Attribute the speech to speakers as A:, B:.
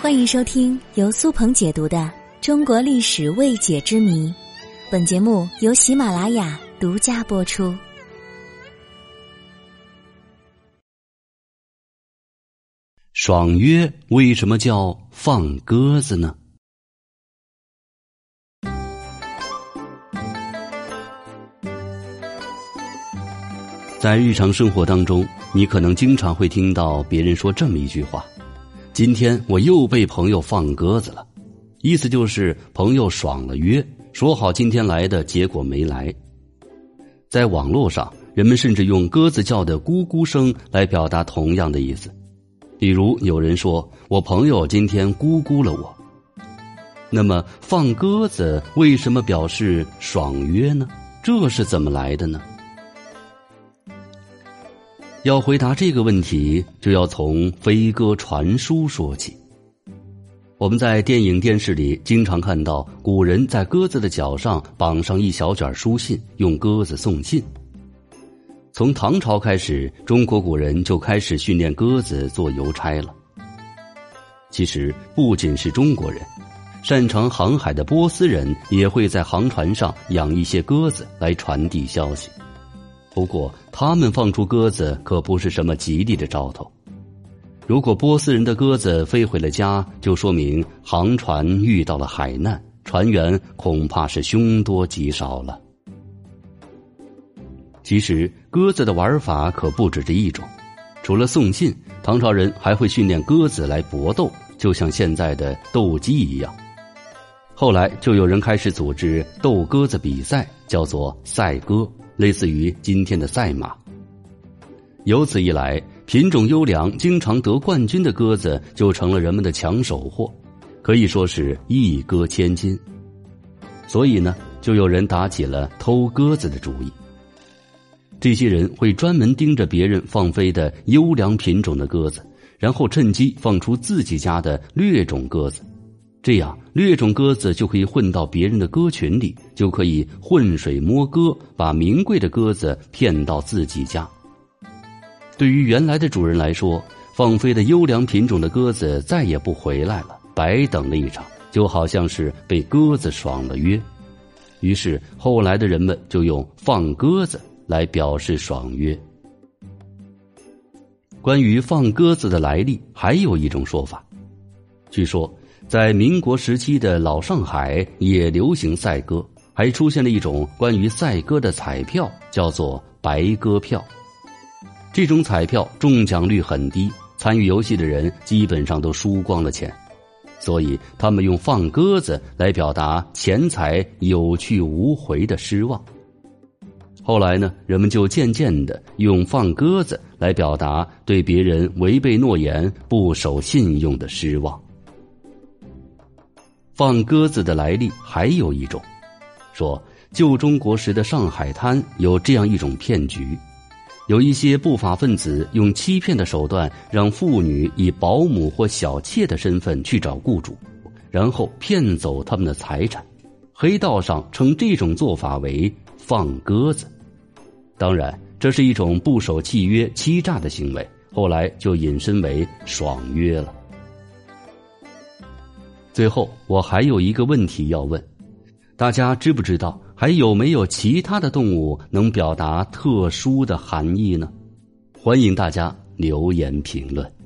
A: 欢迎收听由苏鹏解读的《中国历史未解之谜》，本节目由喜马拉雅独家播出。
B: 爽约为什么叫放鸽子呢？在日常生活当中，你可能经常会听到别人说这么一句话。今天我又被朋友放鸽子了，意思就是朋友爽了约，说好今天来的，结果没来。在网络上，人们甚至用鸽子叫的咕咕声来表达同样的意思。比如有人说我朋友今天咕咕了我，那么放鸽子为什么表示爽约呢？这是怎么来的呢？要回答这个问题，就要从飞鸽传书说起。我们在电影、电视里经常看到古人在鸽子的脚上绑上一小卷书信，用鸽子送信。从唐朝开始，中国古人就开始训练鸽子做邮差了。其实，不仅是中国人，擅长航海的波斯人也会在航船上养一些鸽子来传递消息。不过，他们放出鸽子可不是什么吉利的兆头。如果波斯人的鸽子飞回了家，就说明航船遇到了海难，船员恐怕是凶多吉少了。其实，鸽子的玩法可不止这一种。除了送信，唐朝人还会训练鸽子来搏斗，就像现在的斗鸡一样。后来，就有人开始组织斗鸽子比赛，叫做赛鸽。类似于今天的赛马。由此一来，品种优良、经常得冠军的鸽子就成了人们的抢手货，可以说是一鸽千金。所以呢，就有人打起了偷鸽子的主意。这些人会专门盯着别人放飞的优良品种的鸽子，然后趁机放出自己家的劣种鸽子。这样，劣种鸽子就可以混到别人的鸽群里，就可以浑水摸鸽，把名贵的鸽子骗到自己家。对于原来的主人来说，放飞的优良品种的鸽子再也不回来了，白等了一场，就好像是被鸽子爽了约。于是，后来的人们就用放鸽子来表示爽约。关于放鸽子的来历，还有一种说法，据说。在民国时期的老上海也流行赛鸽，还出现了一种关于赛鸽的彩票，叫做白鸽票。这种彩票中奖率很低，参与游戏的人基本上都输光了钱，所以他们用放鸽子来表达钱财有去无回的失望。后来呢，人们就渐渐的用放鸽子来表达对别人违背诺言、不守信用的失望。放鸽子的来历还有一种，说旧中国时的上海滩有这样一种骗局，有一些不法分子用欺骗的手段让妇女以保姆或小妾的身份去找雇主，然后骗走他们的财产，黑道上称这种做法为放鸽子。当然，这是一种不守契约、欺诈的行为，后来就引申为爽约了。最后，我还有一个问题要问：大家知不知道还有没有其他的动物能表达特殊的含义呢？欢迎大家留言评论。